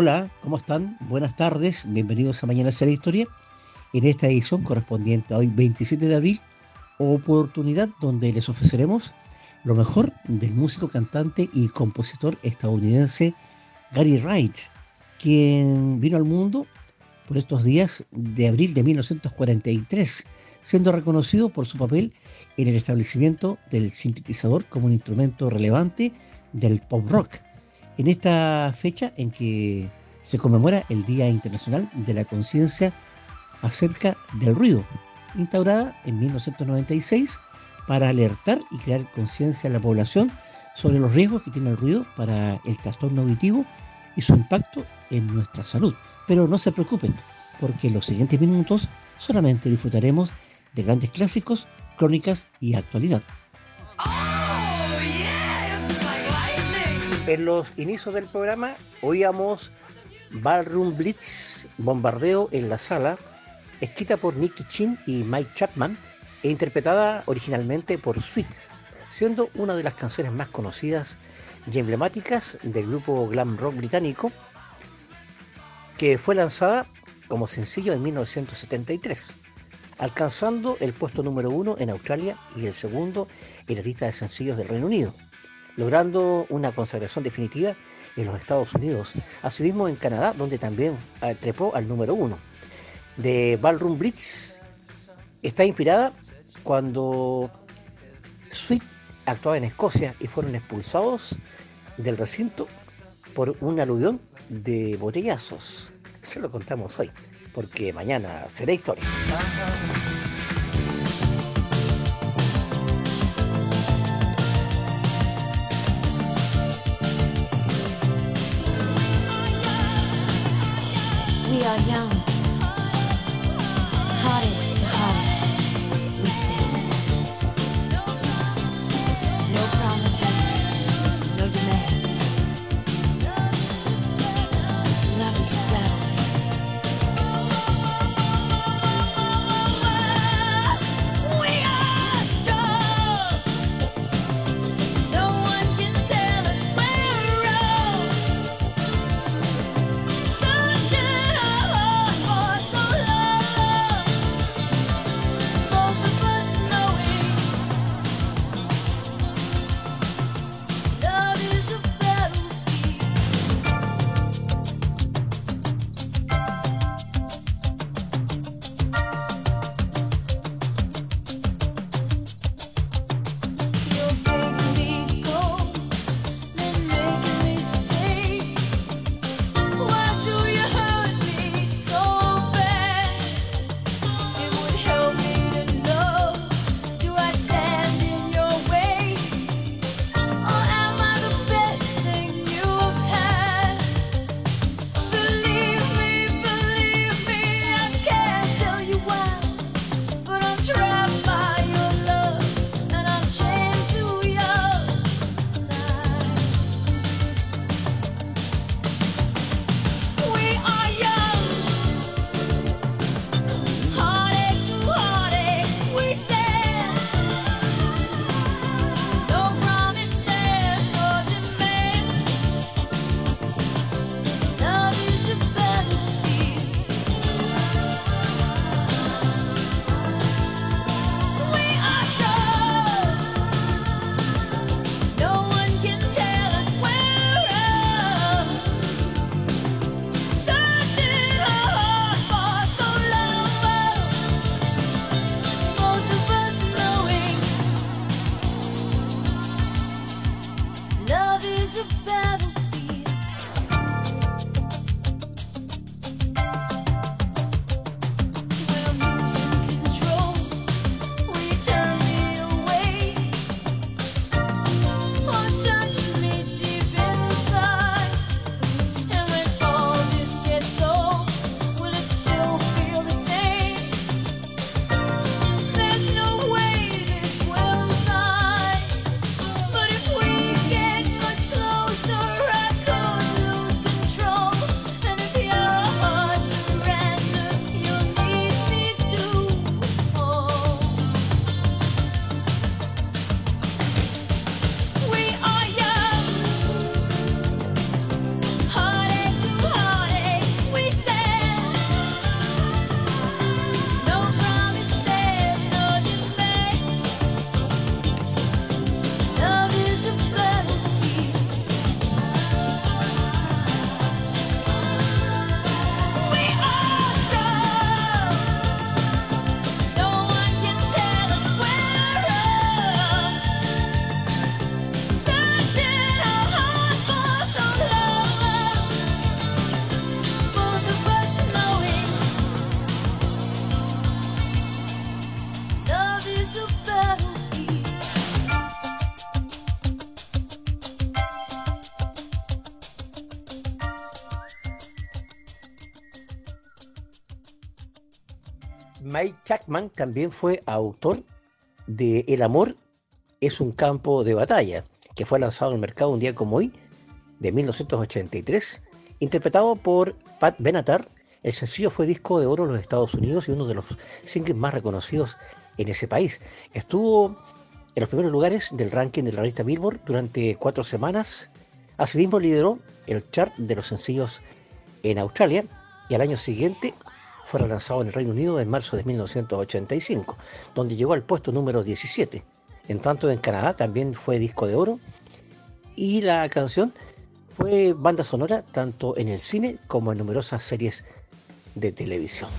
Hola, ¿cómo están? Buenas tardes, bienvenidos a Mañana será Historia. En esta edición correspondiente a hoy 27 de abril, oportunidad donde les ofreceremos lo mejor del músico, cantante y compositor estadounidense Gary Wright, quien vino al mundo por estos días de abril de 1943, siendo reconocido por su papel en el establecimiento del sintetizador como un instrumento relevante del pop rock en esta fecha en que se conmemora el Día Internacional de la Conciencia acerca del ruido, instaurada en 1996 para alertar y crear conciencia en la población sobre los riesgos que tiene el ruido para el trastorno auditivo y su impacto en nuestra salud. Pero no se preocupen, porque en los siguientes minutos solamente disfrutaremos de grandes clásicos, crónicas y actualidad. En los inicios del programa oíamos Ballroom Blitz, Bombardeo en la Sala, escrita por Nicky Chin y Mike Chapman e interpretada originalmente por Sweet, siendo una de las canciones más conocidas y emblemáticas del grupo glam rock británico, que fue lanzada como sencillo en 1973, alcanzando el puesto número uno en Australia y el segundo en la lista de sencillos del Reino Unido, logrando una consagración definitiva en los Estados Unidos, asimismo en Canadá, donde también ah, trepó al número uno. De Ballroom Blitz está inspirada cuando Sweet actuaba en Escocia y fueron expulsados del recinto por un aluvión de botellazos. Se lo contamos hoy, porque mañana será historia. Chapman también fue autor de El amor es un campo de batalla, que fue lanzado al mercado un día como hoy, de 1983, interpretado por Pat Benatar. El sencillo fue disco de oro en los Estados Unidos y uno de los singles más reconocidos en ese país. Estuvo en los primeros lugares del ranking de la revista Billboard durante cuatro semanas. Asimismo lideró el chart de los sencillos en Australia y al año siguiente fue relanzado en el Reino Unido en marzo de 1985, donde llegó al puesto número 17. En tanto en Canadá también fue disco de oro y la canción fue banda sonora tanto en el cine como en numerosas series de televisión.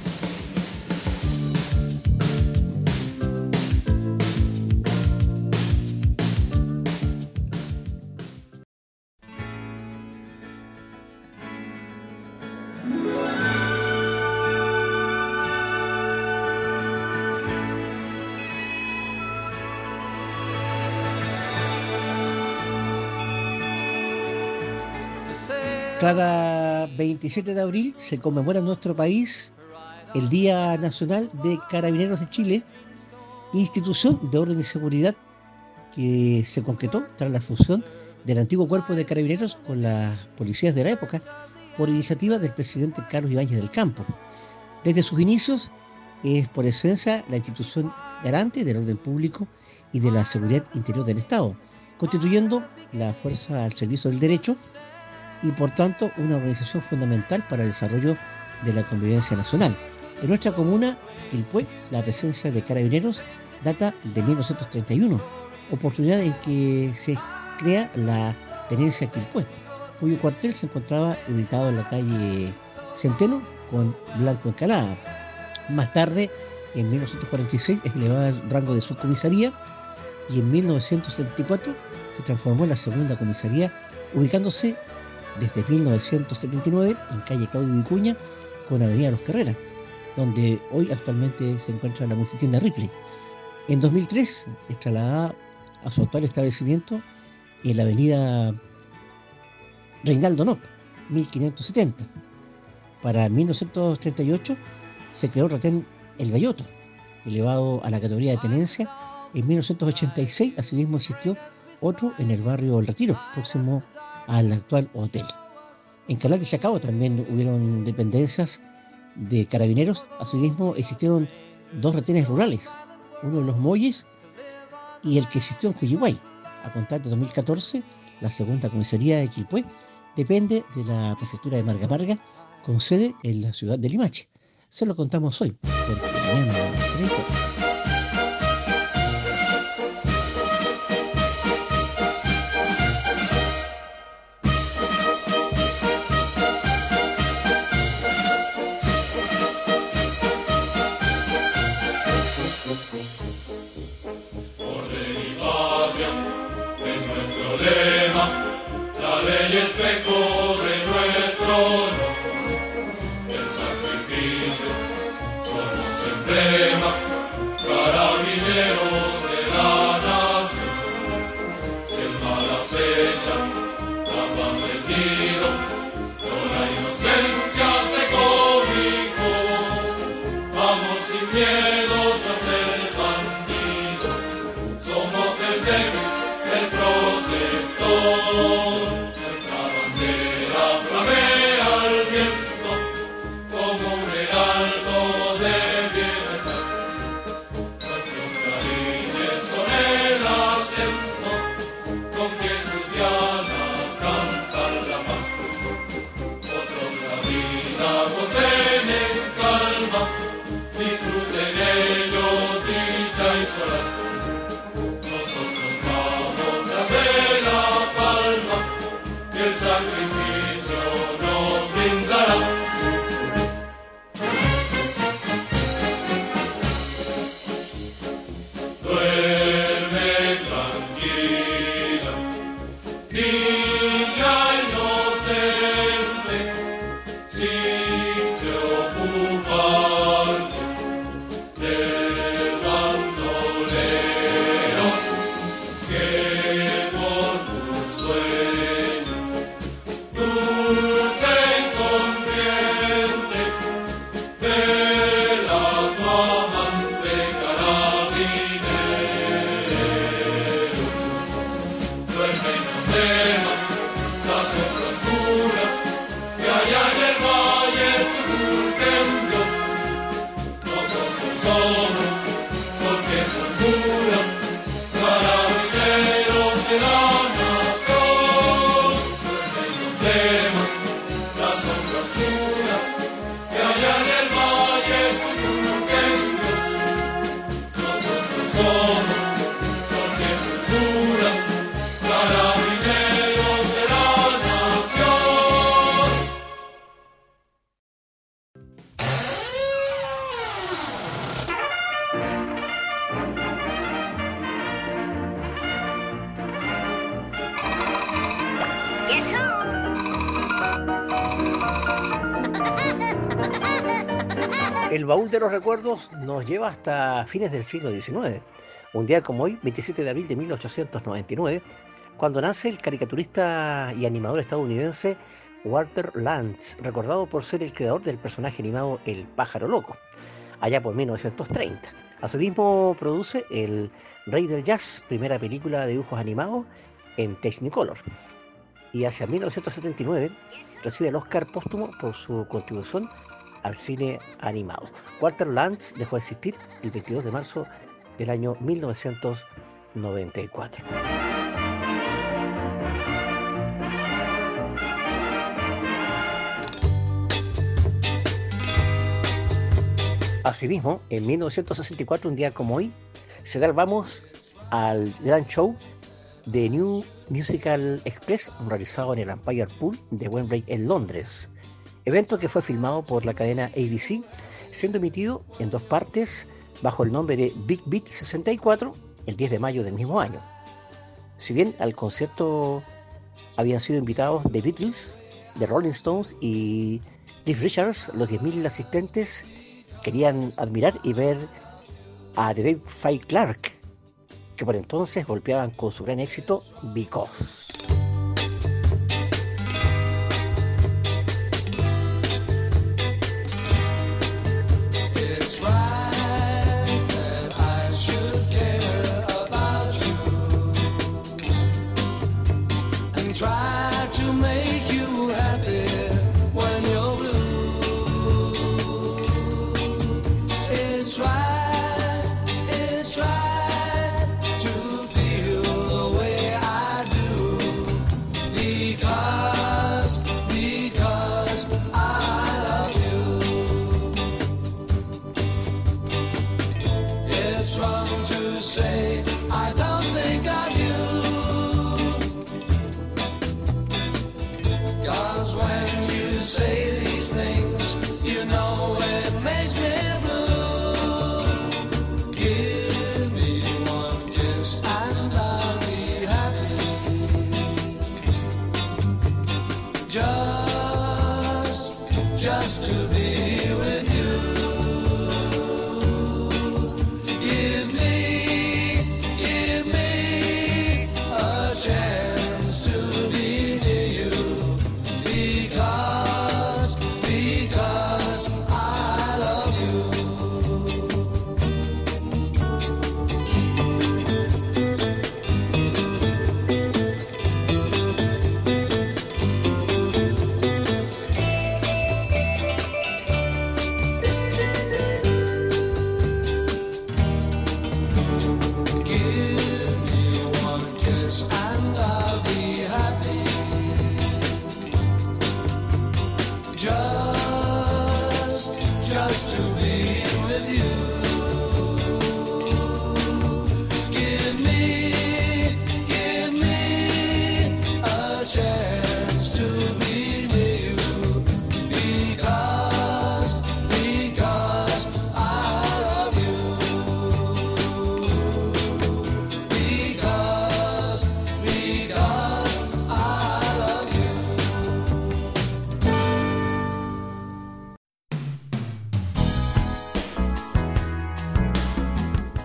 Cada 27 de abril se conmemora en nuestro país el Día Nacional de Carabineros de Chile, institución de orden y seguridad que se concretó tras la fusión del antiguo cuerpo de carabineros con las policías de la época por iniciativa del presidente Carlos Ibáñez del Campo. Desde sus inicios es por esencia la institución garante del orden público y de la seguridad interior del Estado, constituyendo la fuerza al servicio del derecho y por tanto una organización fundamental para el desarrollo de la convivencia nacional. En nuestra comuna, PUE, la presencia de carabineros data de 1931, oportunidad en que se crea la tenencia Quilpué, cuyo cuartel se encontraba ubicado en la calle Centeno con Blanco Encalada. Más tarde, en 1946, es elevada al rango de subcomisaría y en 1974 se transformó en la segunda comisaría, ubicándose desde 1979 en calle Claudio Vicuña con Avenida Los Carreras, donde hoy actualmente se encuentra la multitienda Ripley. En 2003 es trasladada a su actual establecimiento en la avenida Reinaldo Nop, 1570. Para 1938 se creó el retén El Galloto, elevado a la categoría de tenencia. En 1986 asimismo existió otro en el barrio El Retiro, próximo al actual hotel. En Calate y Chacao también hubieron dependencias de carabineros. Asimismo existieron dos retenes rurales, uno en Los Molles y el que existió en Cuyiguay. A contar de 2014, la segunda comisaría de Quilpué depende de la prefectura de Marga Marga, con sede en la ciudad de Limache. Se lo contamos hoy, recuerdos nos lleva hasta fines del siglo XIX. Un día como hoy, 27 de abril de 1899, cuando nace el caricaturista y animador estadounidense Walter Lantz, recordado por ser el creador del personaje animado El pájaro loco, allá por 1930. Asimismo produce El Rey del Jazz, primera película de dibujos animados en Technicolor. Y hacia 1979 recibe el Oscar póstumo por su contribución al cine animado. Walter Lantz dejó de existir el 22 de marzo del año 1994. Asimismo, en 1964, un día como hoy, se da vamos al gran show de New Musical Express realizado en el Empire Pool de Wembley en Londres. Evento que fue filmado por la cadena ABC, siendo emitido en dos partes bajo el nombre de Big Beat 64 el 10 de mayo del mismo año. Si bien al concierto habían sido invitados The Beatles, The Rolling Stones y Cliff Richards, los 10.000 asistentes querían admirar y ver a Dave Fay Clark, que por entonces golpeaban con su gran éxito Because. Because,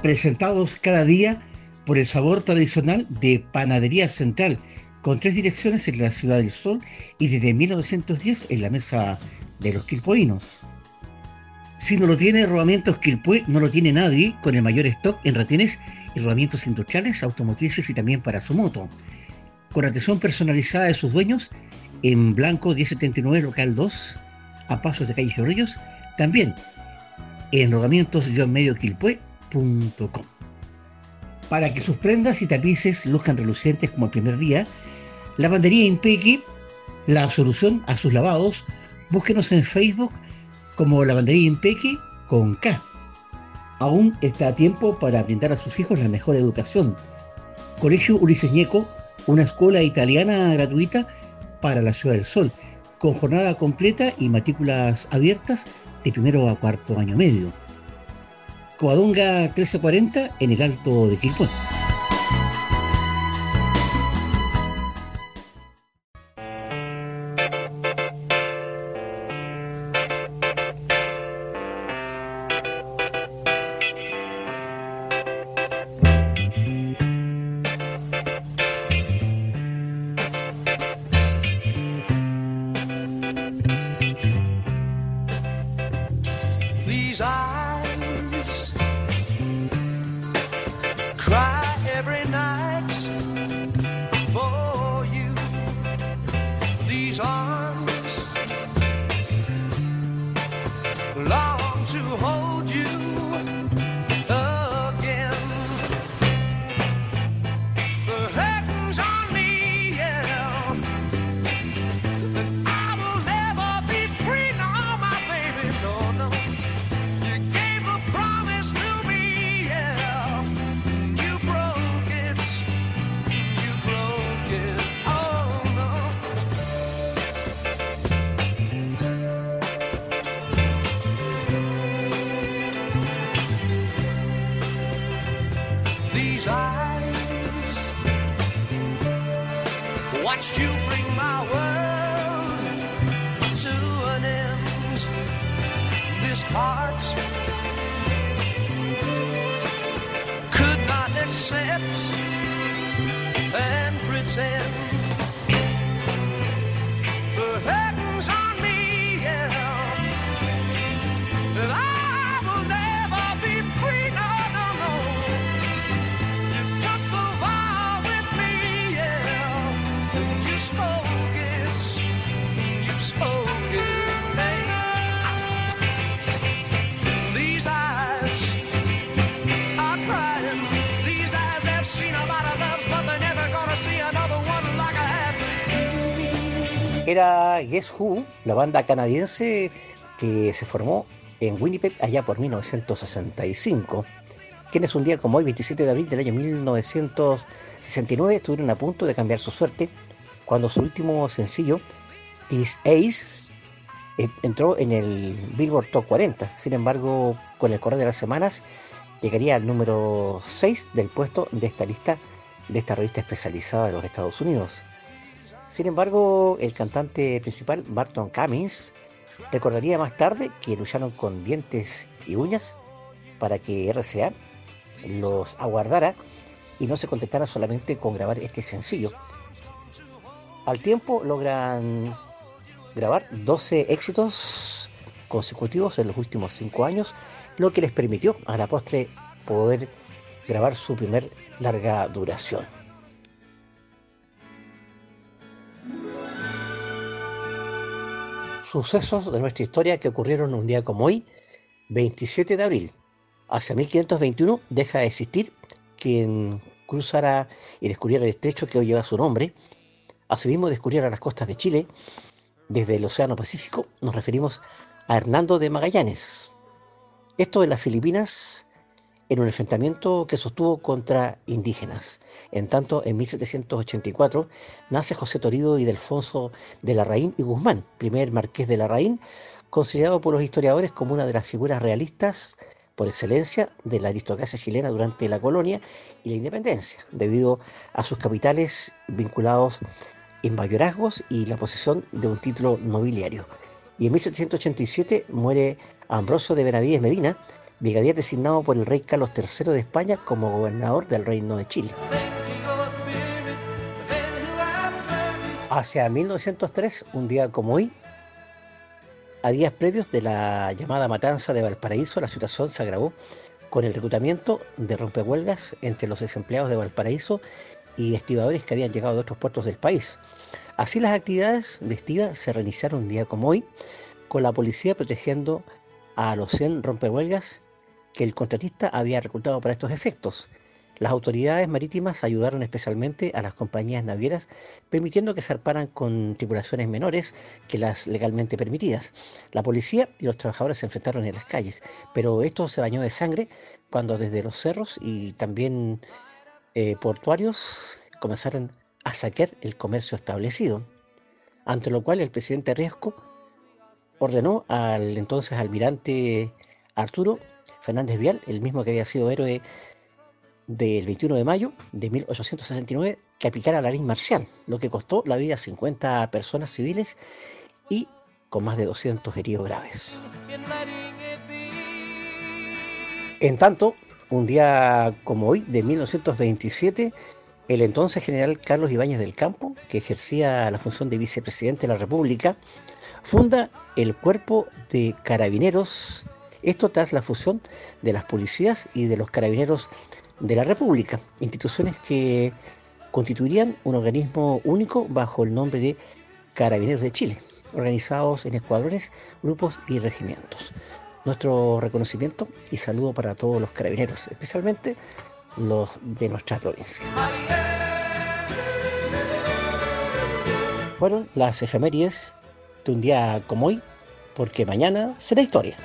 presentados cada día por el sabor tradicional de Panadería Central, con tres direcciones en la Ciudad del Sol y desde 1910 en la mesa de los quilpoinos. Si no lo tiene Rodamientos Quilpue, no lo tiene nadie, con el mayor stock en retenes y rodamientos industriales, automotrices y también para su moto. Con atención personalizada de sus dueños, en Blanco 1079 Local 2, a pasos de calle Chorrillos, también en Para que sus prendas y tapices luzcan relucientes como el primer día, Lavandería Impequi, la solución a sus lavados, búsquenos en Facebook como Lavandería Impequi con K. Aún está a tiempo para brindar a sus hijos la mejor educación. Colegio Ulises Ñeco, una escuela italiana gratuita para la Ciudad del Sol, con jornada completa y matrículas abiertas de primero a cuarto año medio. Coadonga 1340 en el Alto de Quilpué. Guess Who, la banda canadiense que se formó en Winnipeg allá por 1965, quienes un día como hoy, 27 de abril del año 1969, estuvieron a punto de cambiar su suerte cuando su último sencillo, This Ace, entró en el Billboard Top 40. Sin embargo, con el correr de las semanas, llegaría al número 6 del puesto de esta lista, de esta revista especializada de los Estados Unidos. Sin embargo, el cantante principal, Barton Cummings, recordaría más tarde que lucharon con dientes y uñas para que RCA los aguardara y no se contentara solamente con grabar este sencillo. Al tiempo logran grabar 12 éxitos consecutivos en los últimos 5 años, lo que les permitió a la postre poder grabar su primer larga duración. Sucesos de nuestra historia que ocurrieron un día como hoy, 27 de abril. Hacia 1521 deja de existir quien cruzara y descubriera el estrecho que hoy lleva su nombre. Asimismo descubriera las costas de Chile. Desde el Océano Pacífico nos referimos a Hernando de Magallanes. Esto en las Filipinas en un enfrentamiento que sostuvo contra indígenas. En tanto, en 1784 nace José Torido y Delfonso de Larraín y Guzmán, primer marqués de Larraín, considerado por los historiadores como una de las figuras realistas por excelencia de la aristocracia chilena durante la colonia y la independencia, debido a sus capitales vinculados en mayorazgos y la posesión de un título nobiliario. Y en 1787 muere Ambrosio de Benavides Medina, brigadier designado por el rey Carlos III de España como gobernador del Reino de Chile. Hacia 1903, un día como hoy, a días previos de la llamada matanza de Valparaíso, la situación se agravó con el reclutamiento de rompehuelgas entre los desempleados de Valparaíso y estibadores que habían llegado de otros puertos del país. Así las actividades de estiva se reiniciaron un día como hoy, con la policía protegiendo a los 100 rompehuelgas que el contratista había reclutado para estos efectos. Las autoridades marítimas ayudaron especialmente a las compañías navieras, permitiendo que zarparan con tripulaciones menores que las legalmente permitidas. La policía y los trabajadores se enfrentaron en las calles, pero esto se bañó de sangre cuando desde los cerros y también eh, portuarios comenzaron a saquear el comercio establecido. Ante lo cual el presidente Riesco ordenó al entonces almirante Arturo Fernández Vial, el mismo que había sido héroe del 21 de mayo de 1869, que aplicara la ley marcial, lo que costó la vida a 50 personas civiles y con más de 200 heridos graves. En tanto, un día como hoy, de 1927, el entonces general Carlos Ibáñez del Campo, que ejercía la función de vicepresidente de la República, funda el Cuerpo de Carabineros, esto tras la fusión de las policías y de los carabineros de la República, instituciones que constituirían un organismo único bajo el nombre de Carabineros de Chile, organizados en escuadrones, grupos y regimientos. Nuestro reconocimiento y saludo para todos los carabineros, especialmente los de nuestra provincia. Fueron las efemérides de un día como hoy, porque mañana será historia.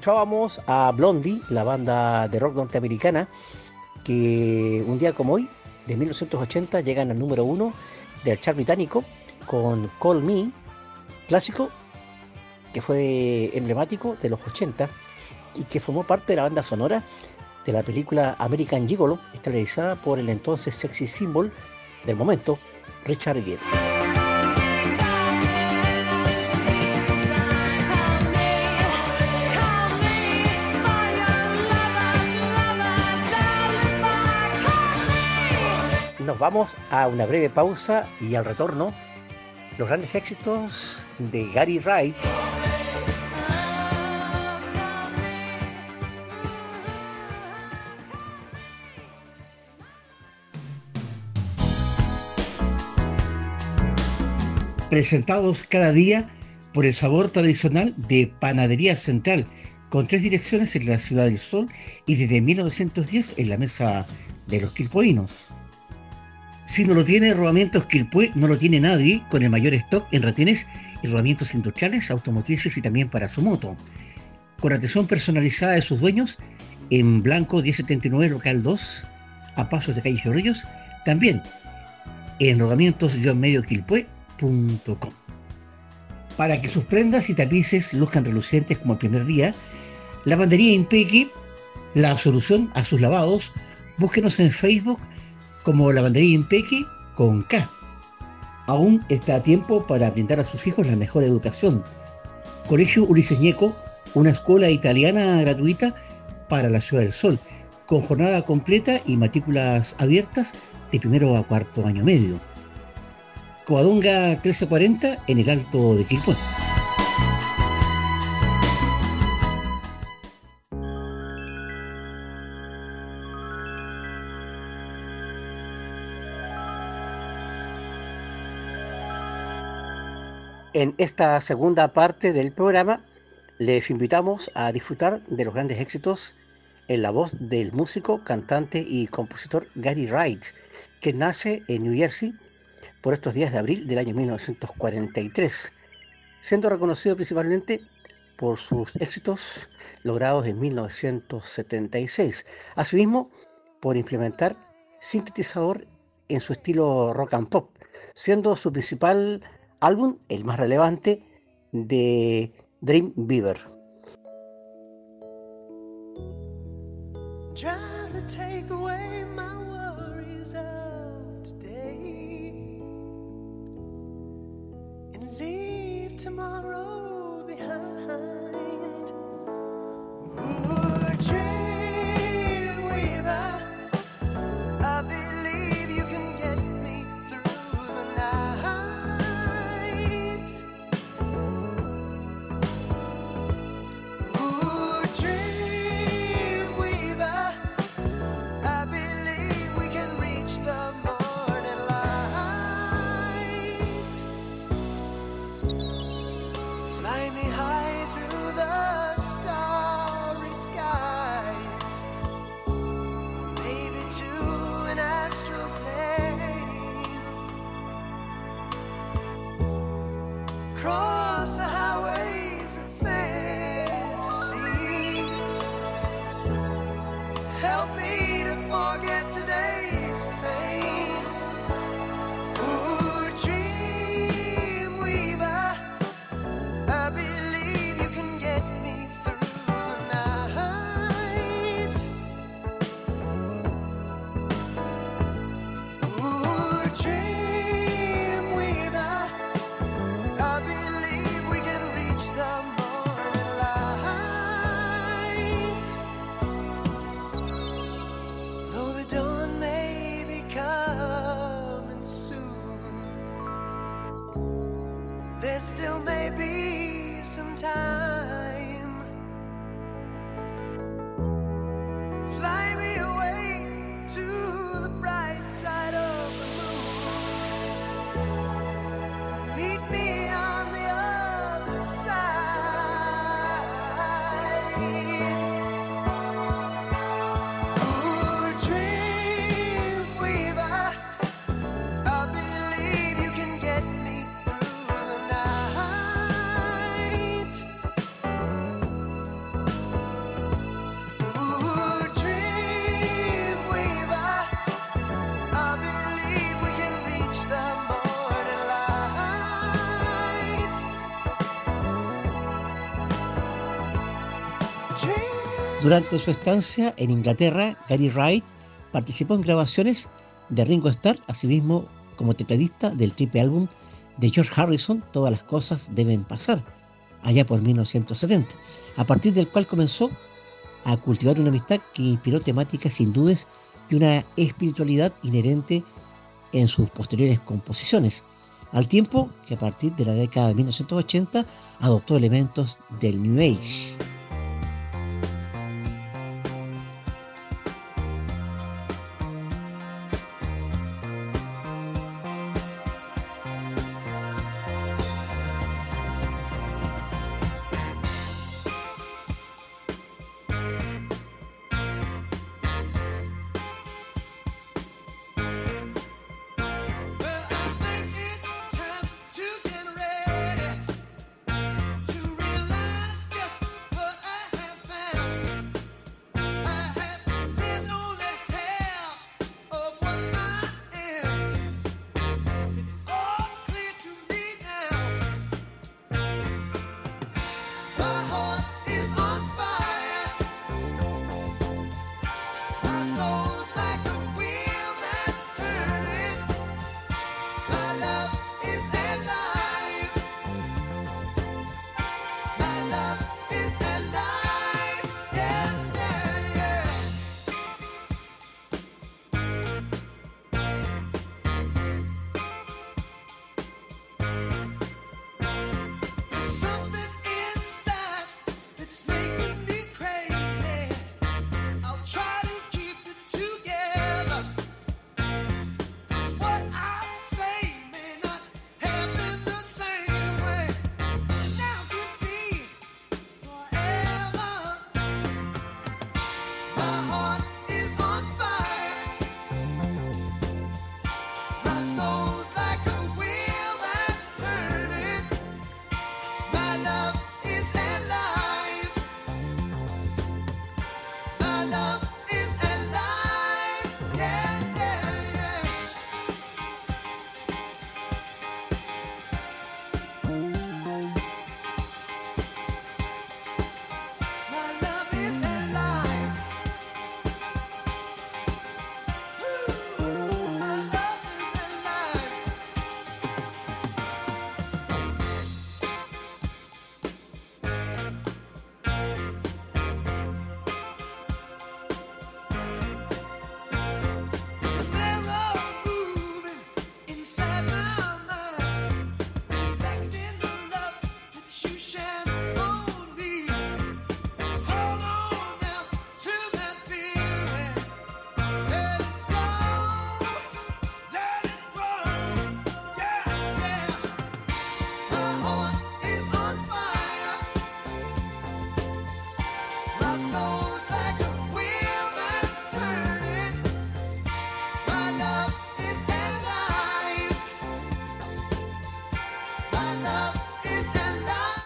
Escuchábamos a Blondie, la banda de rock norteamericana, que un día como hoy, de 1980, llegan al número uno del chart británico con Call Me, clásico que fue emblemático de los 80 y que formó parte de la banda sonora de la película American Gigolo, estelarizada por el entonces sexy symbol del momento, Richard Gere. Vamos a una breve pausa y al retorno los grandes éxitos de Gary Wright. Presentados cada día por el sabor tradicional de Panadería Central, con tres direcciones en la Ciudad del Sol y desde 1910 en la mesa de los quilpoinos. Si no lo tiene Rodamientos Quilpue, no lo tiene nadie, con el mayor stock en retenes y rodamientos industriales, automotrices y también para su moto. Con atención personalizada de sus dueños, en Blanco 1079 Local 2, a pasos de calle Chorrillos, también en rodamientos-medioquilpue.com. Para que sus prendas y tapices luzcan relucientes como el primer día, Lavandería Impequi, la solución a sus lavados, búsquenos en Facebook como Lavandería Impequi con K. Aún está a tiempo para brindar a sus hijos la mejor educación. Colegio Ulises Ñeco, una escuela italiana gratuita para la Ciudad del Sol, con jornada completa y matrículas abiertas de primero a cuarto año medio. Coadonga 1340 en el Alto de Quilpué. En esta segunda parte del programa les invitamos a disfrutar de los grandes éxitos en la voz del músico, cantante y compositor Gary Wright, que nace en New Jersey por estos días de abril del año 1943, siendo reconocido principalmente por sus éxitos logrados en 1976. Asimismo, por implementar sintetizador en su estilo rock and pop, siendo su principal álbum el más relevante de Dream Beaver. Durante su estancia en Inglaterra, Gary Wright participó en grabaciones de Ringo Starr, asimismo como tecladista del triple álbum de George Harrison, Todas las cosas deben pasar, allá por 1970, a partir del cual comenzó a cultivar una amistad que inspiró temáticas sin dudas y una espiritualidad inherente en sus posteriores composiciones, al tiempo que a partir de la década de 1980 adoptó elementos del New Age.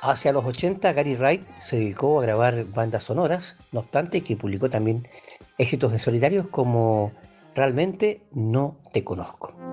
Hacia los 80, Gary Wright se dedicó a grabar bandas sonoras, no obstante que publicó también éxitos de solitarios como Realmente no te conozco.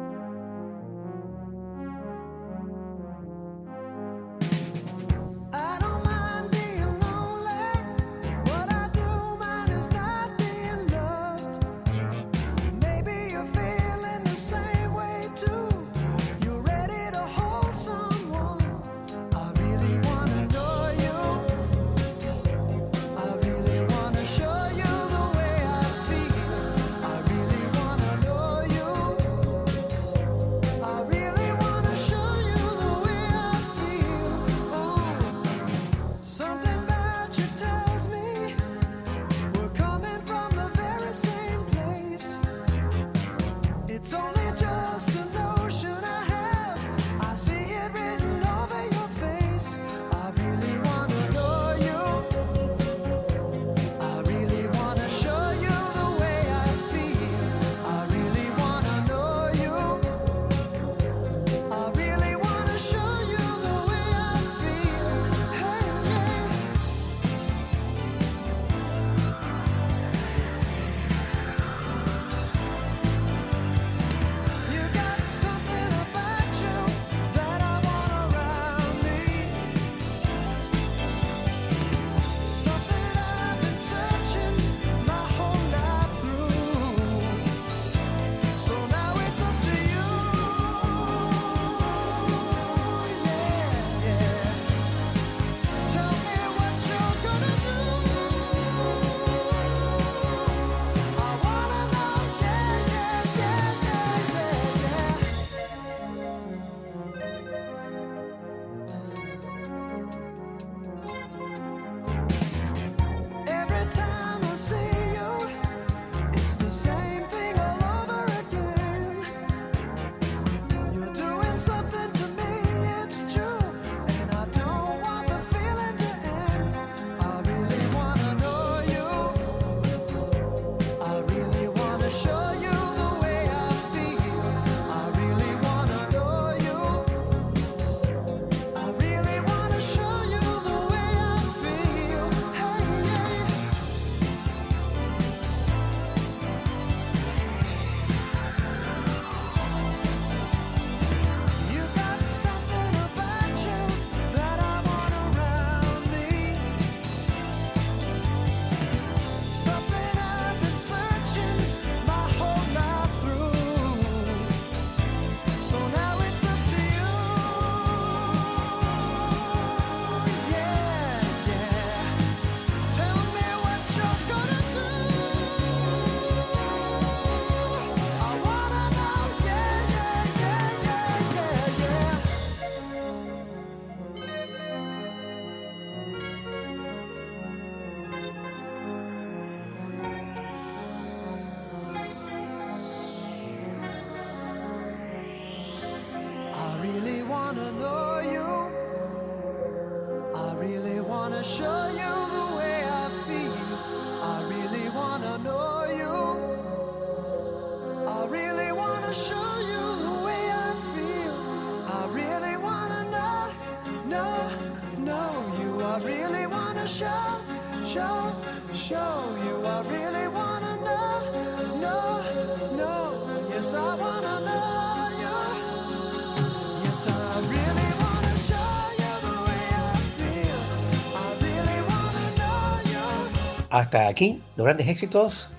Hasta aquí los grandes éxitos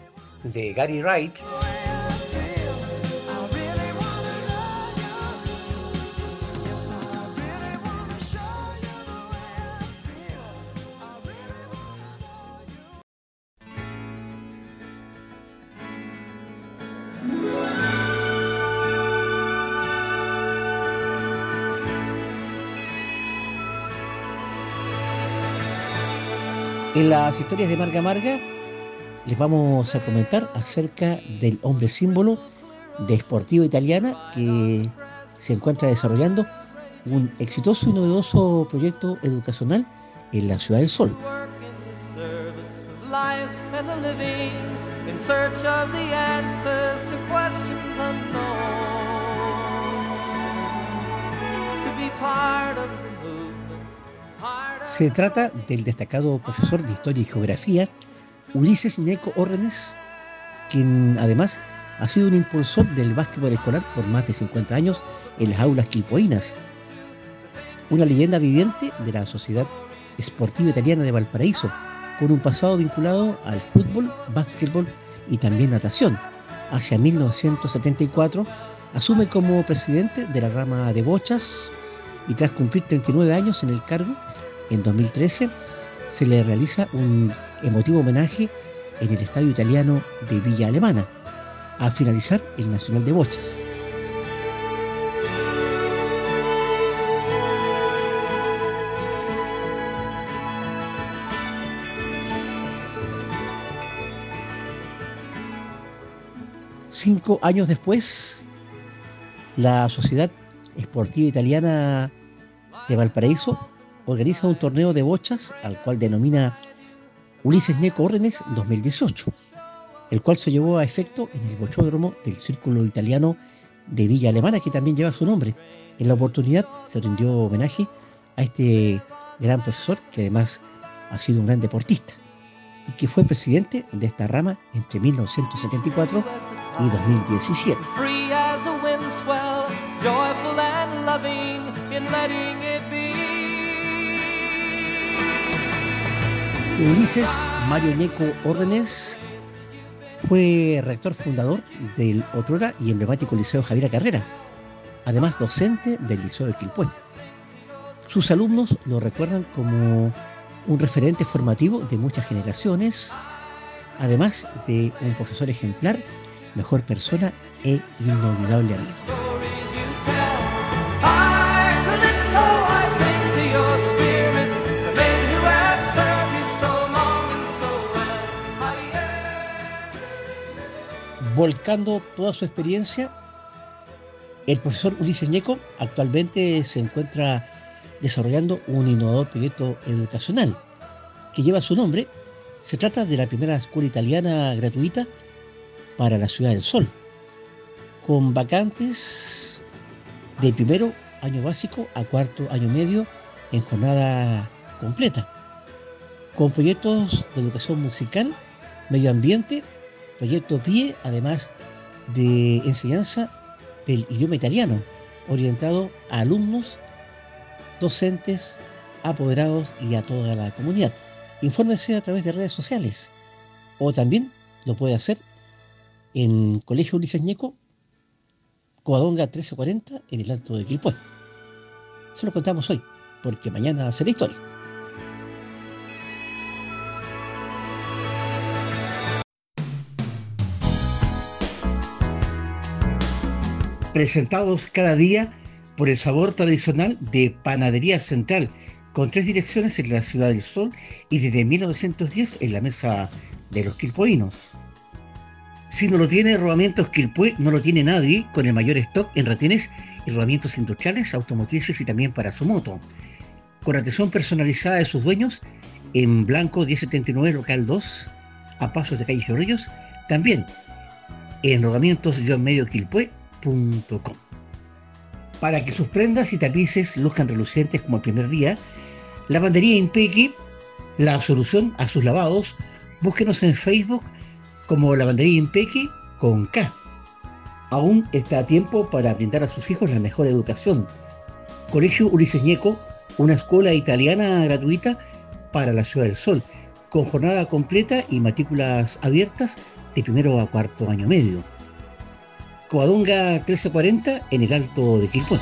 de Gary Wright las historias de Marga Marga les vamos a comentar acerca del hombre símbolo de Sportivo Italiana que se encuentra desarrollando un exitoso y novedoso proyecto educacional en la Ciudad del Sol. Se trata del destacado profesor de Historia y Geografía, Ulises Neco Órdenes, quien además ha sido un impulsor del básquetbol escolar por más de 50 años en las aulas quilpoinas. Una leyenda viviente de la Sociedad Esportiva Italiana de Valparaíso, con un pasado vinculado al fútbol, básquetbol y también natación. Hacia 1974 asume como presidente de la rama de bochas y tras cumplir 39 años en el cargo, en 2013 se le realiza un emotivo homenaje en el estadio italiano de Villa Alemana, al finalizar el Nacional de Bochas. Cinco años después, la Sociedad Esportiva Italiana de Valparaíso organiza un torneo de bochas al cual denomina Ulises Neco Órdenes 2018, el cual se llevó a efecto en el bochódromo del Círculo Italiano de Villa Alemana, que también lleva su nombre. En la oportunidad se rindió homenaje a este gran profesor, que además ha sido un gran deportista, y que fue presidente de esta rama entre 1974 y 2017. Ulises Mario Ñeco Órdenes fue rector fundador del otrora y emblemático Liceo Javiera Carrera, además docente del Liceo de Quilpué. Sus alumnos lo recuerdan como un referente formativo de muchas generaciones, además de un profesor ejemplar, mejor persona e inolvidable amigo. Volcando toda su experiencia, el profesor Ulises Ñeco actualmente se encuentra desarrollando un innovador proyecto educacional que lleva su nombre. Se trata de la primera escuela italiana gratuita para la Ciudad del Sol, con vacantes de primero año básico a cuarto año medio en jornada completa, con proyectos de educación musical, medio ambiente, proyecto PIE, además de enseñanza del idioma italiano, orientado a alumnos, docentes, apoderados y a toda la comunidad. Infórmese a través de redes sociales o también lo puede hacer en Colegio Ulises Ñeco, Coadonga 1340, en el Alto de Quilpué. Se lo contamos hoy, porque mañana será historia. Presentados cada día por el sabor tradicional de Panadería Central, con tres direcciones en la Ciudad del Sol y desde 1910 en la mesa de los quilpoinos. Si no lo tiene Rodamientos Quilpué, no lo tiene nadie, con el mayor stock en retenes y rodamientos industriales, automotrices y también para su moto. Con atención personalizada de sus dueños, en Blanco 1079 Local 2, a pasos de Calle Chorrillos, también en Para que sus prendas y tapices luzcan relucientes como el primer día, Lavandería Impequi, la solución a sus lavados, búsquenos en Facebook como Lavandería Impequi con K. Aún está a tiempo para brindar a sus hijos la mejor educación. Colegio Ulises Ñeco, una escuela italiana gratuita para la Ciudad del Sol, con jornada completa y matrículas abiertas de primero a cuarto año medio. Coadonga 1340 en el Alto de Quilpué.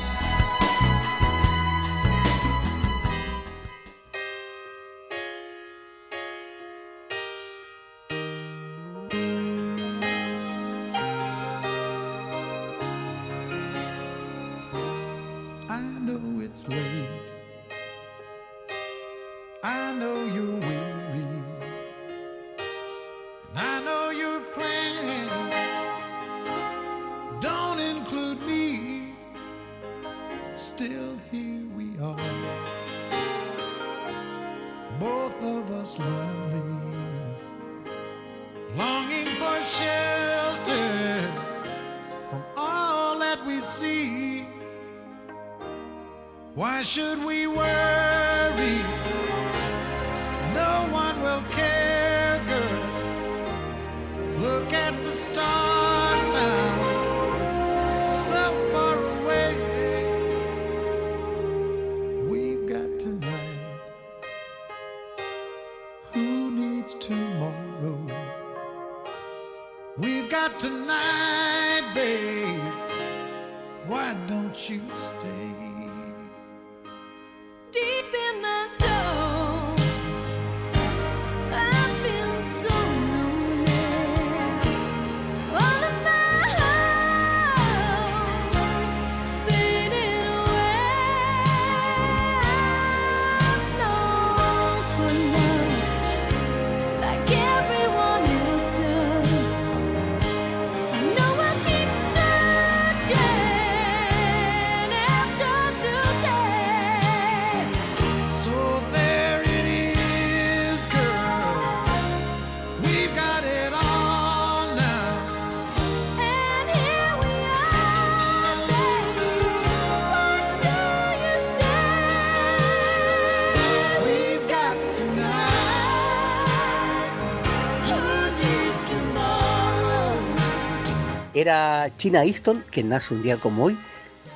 Era China Easton, quien nace un día como hoy,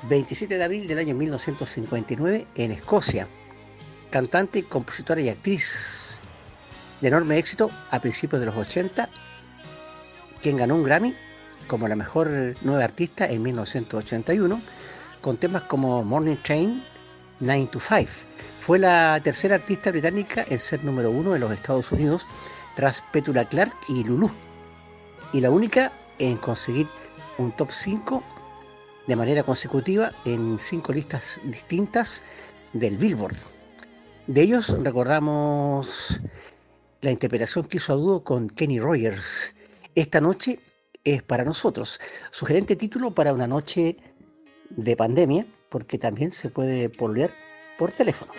27 de abril del año 1959, en Escocia. Cantante, compositora y actriz de enorme éxito a principios de los 80, quien ganó un Grammy como la mejor nueva artista en 1981, con temas como Morning Train, 9 to 5. Fue la tercera artista británica en ser número uno en los Estados Unidos, tras Petula Clark y Lulu, y la única en conseguir un top 5 de manera consecutiva en cinco listas distintas del Billboard. De ellos recordamos la interpretación que hizo a con Kenny Rogers esta noche es para nosotros. Sugerente título para una noche de pandemia, porque también se puede pololear por teléfono.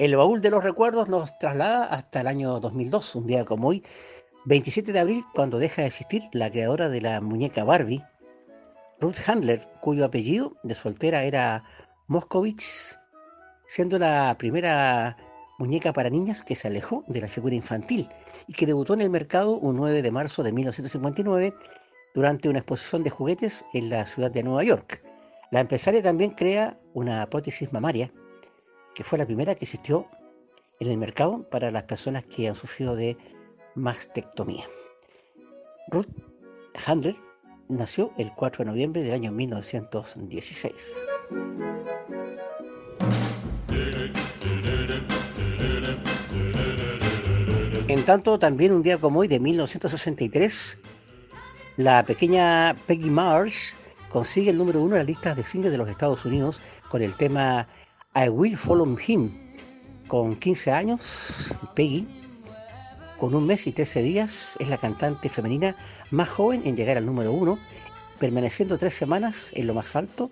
El baúl de los recuerdos nos traslada hasta el año 2002, un día como hoy, 27 de abril, cuando deja de existir la creadora de la muñeca Barbie, Ruth Handler, cuyo apellido de soltera era Moscovich, siendo la primera muñeca para niñas que se alejó de la figura infantil y que debutó en el mercado un 9 de marzo de 1959 durante una exposición de juguetes en la ciudad de Nueva York. La empresaria también crea una prótesis mamaria que fue la primera que existió en el mercado para las personas que han sufrido de mastectomía. Ruth Handler nació el 4 de noviembre del año 1916. En tanto, también un día como hoy, de 1963, la pequeña Peggy Marsh consigue el número uno en las listas de singles de los Estados Unidos con el tema I Will Follow Him. Con 15 años, Peggy, con un mes y 13 días, es la cantante femenina más joven en llegar al número uno, permaneciendo tres semanas en lo más alto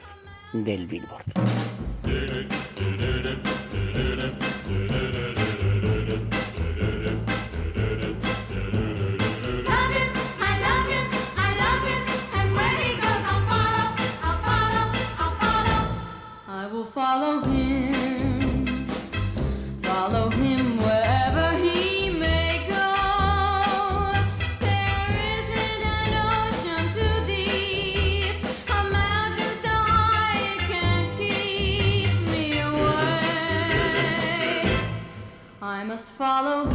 del Billboard. Love him, follow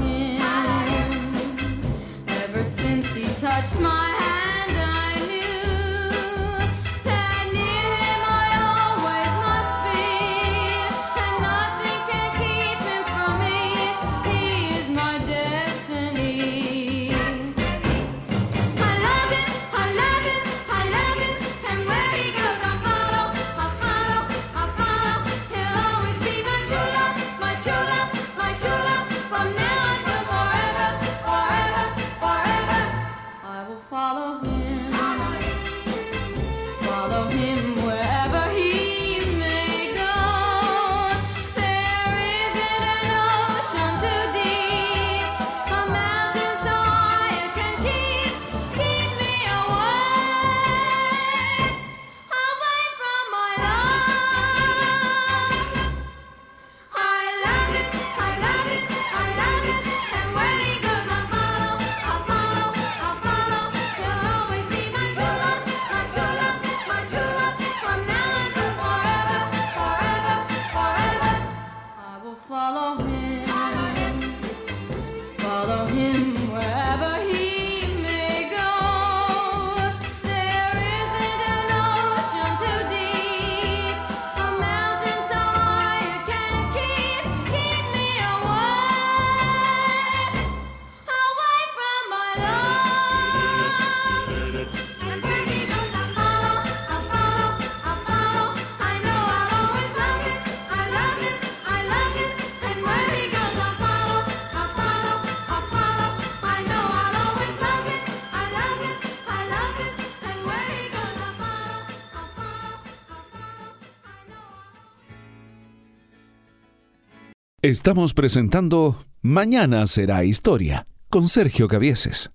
Estamos presentando Mañana será historia con Sergio Cavieses.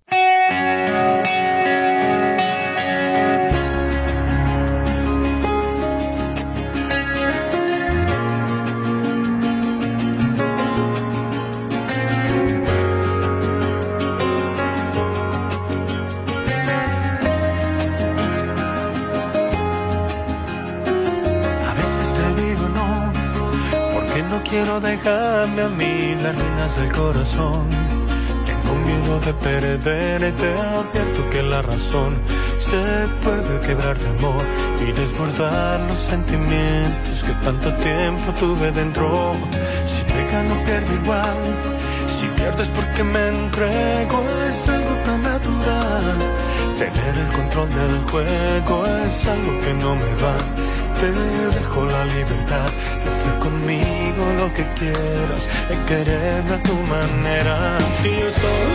No quiero dejarme a mí las reinas del corazón. Tengo miedo de perder y te advierto que la razón se puede quebrar de amor y desbordar los sentimientos que tanto tiempo tuve dentro. Si me gano pierdo igual, si pierdes porque me entrego es algo tan natural. Tener el control del juego es algo que no me va. Te dejo la libertad hacer conmigo lo que quieras, de quererme a tu manera. Y yo soy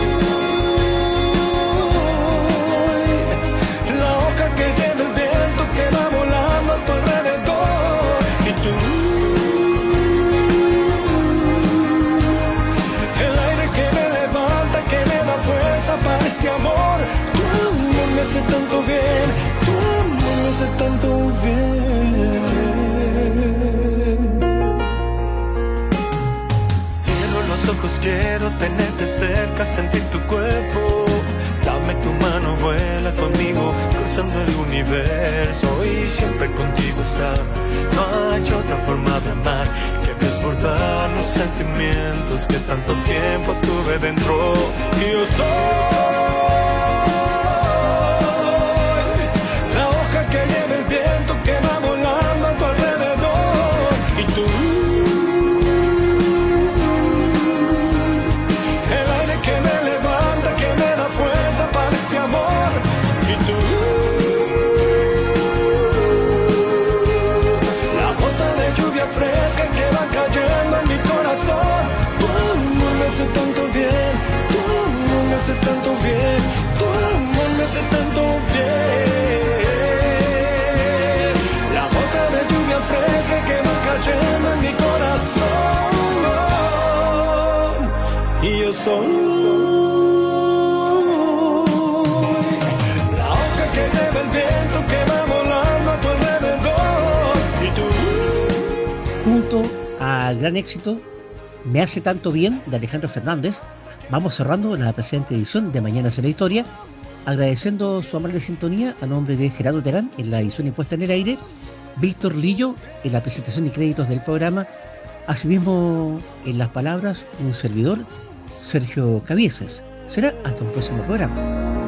la hoja que lleva el viento que va volando a tu alrededor. Y tú, el aire que me levanta, que me da fuerza para este amor. Tu amor me hace tanto bien, tu amor me hace tanto bien. Quiero tenerte cerca, sentir tu cuerpo. Dame tu mano, vuela conmigo, cruzando el universo y siempre contigo estar. No hay otra forma de amar que desbordar los sentimientos que tanto tiempo tuve dentro. Y yo soy al gran éxito Me hace tanto bien de Alejandro Fernández, vamos cerrando la presente edición de Mañana en la Historia, agradeciendo su amable sintonía a nombre de Gerardo Terán en la edición impuesta en el aire, Víctor Lillo en la presentación y créditos del programa, asimismo en las palabras un servidor, Sergio Cavieses. Será hasta un próximo programa.